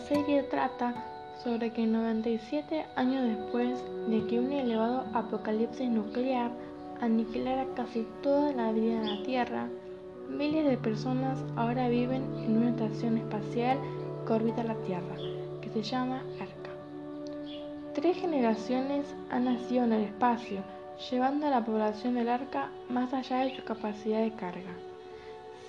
serie trata sobre que 97 años después de que un elevado apocalipsis nuclear aniquilara casi toda la vida en la Tierra, miles de personas ahora viven en una estación espacial que orbita la Tierra, que se llama Arca. Tres generaciones han nacido en el espacio, llevando a la población del Arca más allá de su capacidad de carga.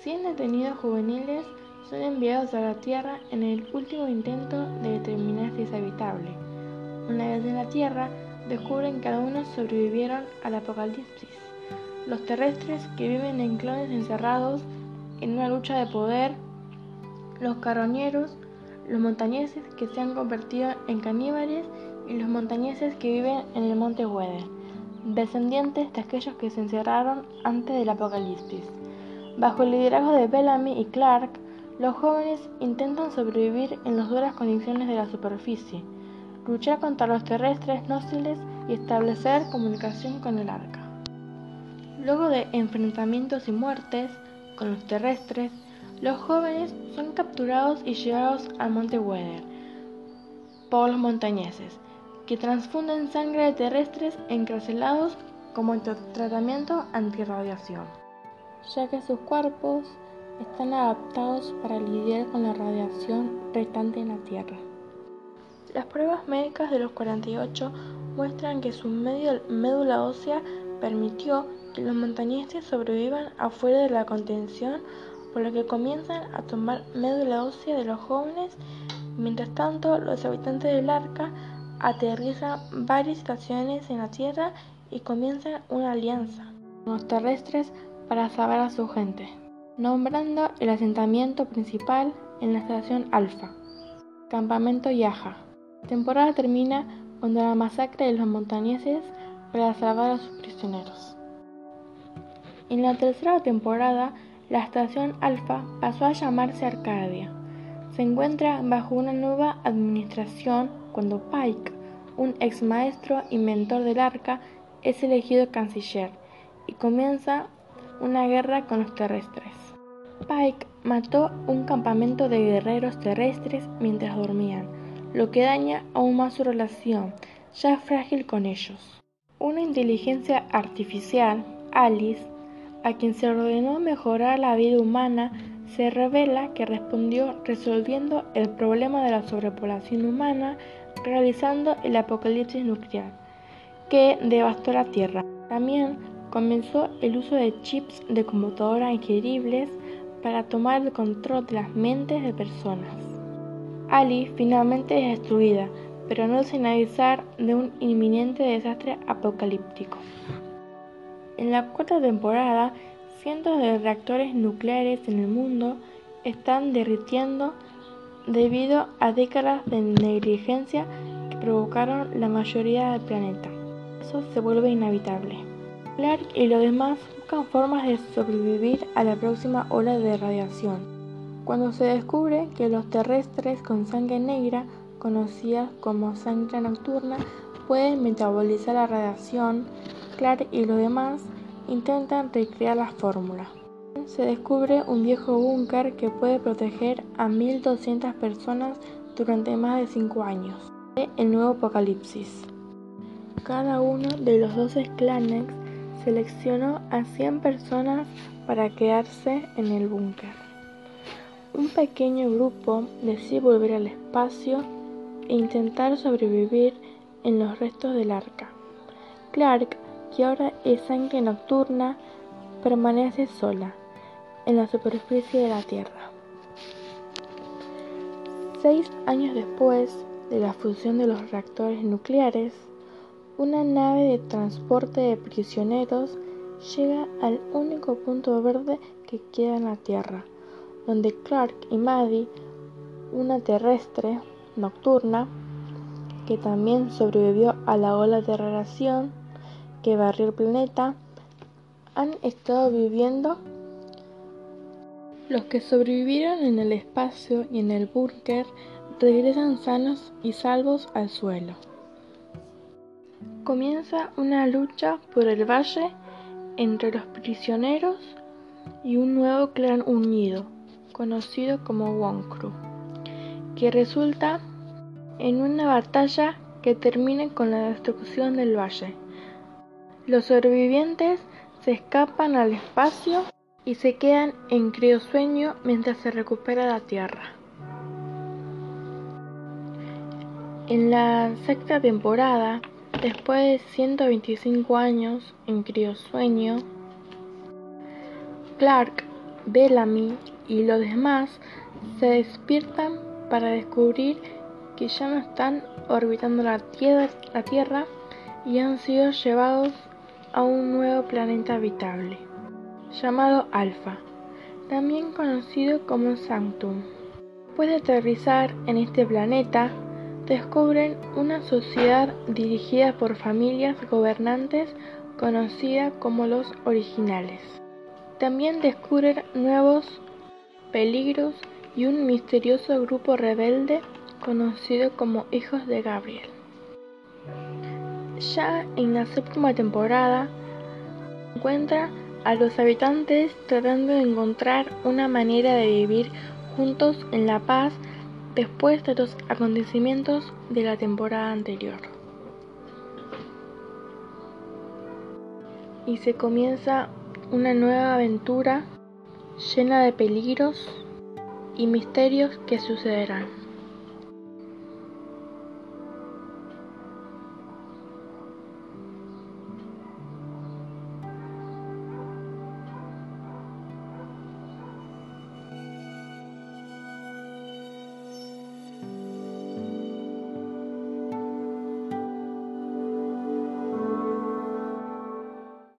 100 detenidos juveniles son enviados a la Tierra en el último intento de determinar si es habitable. Una vez en la Tierra, descubren que algunos sobrevivieron al apocalipsis. Los terrestres que viven en clones encerrados en una lucha de poder, los carroñeros, los montañeses que se han convertido en caníbales y los montañeses que viven en el monte Weather, descendientes de aquellos que se encerraron antes del apocalipsis. Bajo el liderazgo de Bellamy y Clark, los jóvenes intentan sobrevivir en las duras condiciones de la superficie, luchar contra los terrestres nóxiles y establecer comunicación con el arca. Luego de enfrentamientos y muertes con los terrestres, los jóvenes son capturados y llevados al monte Weather por los montañeses, que transfunden sangre de terrestres encarcelados como tratamiento antirradiación, ya que sus cuerpos están adaptados para lidiar con la radiación restante en la Tierra. Las pruebas médicas de los 48 muestran que su médula ósea permitió que los montañeses sobrevivan afuera de la contención, por lo que comienzan a tomar médula ósea de los jóvenes. Mientras tanto, los habitantes del arca aterrizan varias estaciones en la Tierra y comienzan una alianza con los terrestres para salvar a su gente nombrando el asentamiento principal en la estación Alfa, Campamento Yaja. La temporada termina cuando la masacre de los montañeses para salvar a sus prisioneros. En la tercera temporada, la estación Alfa pasó a llamarse Arcadia. Se encuentra bajo una nueva administración cuando Pike, un ex maestro y mentor del arca, es elegido canciller y comienza una guerra con los terrestres. Pike mató un campamento de guerreros terrestres mientras dormían, lo que daña aún más su relación, ya frágil con ellos. Una inteligencia artificial, Alice, a quien se ordenó mejorar la vida humana, se revela que respondió resolviendo el problema de la sobrepoblación humana realizando el apocalipsis nuclear, que devastó la Tierra. También comenzó el uso de chips de computadora ingeribles para tomar el control de las mentes de personas. Ali finalmente es destruida, pero no sin avisar de un inminente desastre apocalíptico. En la cuarta temporada, cientos de reactores nucleares en el mundo están derritiendo debido a décadas de negligencia que provocaron la mayoría del planeta. Eso se vuelve inevitable. Clark y los demás buscan formas de sobrevivir a la próxima ola de radiación. Cuando se descubre que los terrestres con sangre negra, conocidas como sangre nocturna, pueden metabolizar la radiación, Clark y los demás intentan recrear la fórmula. Se descubre un viejo búnker que puede proteger a 1200 personas durante más de 5 años. El nuevo apocalipsis. Cada uno de los 12 clanes seleccionó a 100 personas para quedarse en el búnker. Un pequeño grupo decide volver al espacio e intentar sobrevivir en los restos del arca. Clark, que ahora es sangre nocturna, permanece sola en la superficie de la Tierra. Seis años después de la fusión de los reactores nucleares, una nave de transporte de prisioneros llega al único punto verde que queda en la Tierra, donde Clark y Maddie, una terrestre nocturna, que también sobrevivió a la ola de radiación que barrió el planeta, han estado viviendo. Los que sobrevivieron en el espacio y en el búnker regresan sanos y salvos al suelo. Comienza una lucha por el valle entre los prisioneros y un nuevo clan unido, conocido como Wonkru, que resulta en una batalla que termina con la destrucción del valle. Los sobrevivientes se escapan al espacio y se quedan en criosueño mientras se recupera la Tierra. En la sexta temporada, después de 125 años en criosueño, Clark, Bellamy y los demás se despiertan para descubrir que ya no están orbitando la tierra, la tierra y han sido llevados a un nuevo planeta habitable, llamado Alpha, también conocido como Sanctum. Después de aterrizar en este planeta, descubren una sociedad dirigida por familias gobernantes conocida como los originales. También descubren nuevos peligros y un misterioso grupo rebelde conocido como Hijos de Gabriel. Ya en la séptima temporada encuentra a los habitantes tratando de encontrar una manera de vivir juntos en la paz después de los acontecimientos de la temporada anterior. Y se comienza una nueva aventura llena de peligros y misterios que sucederán.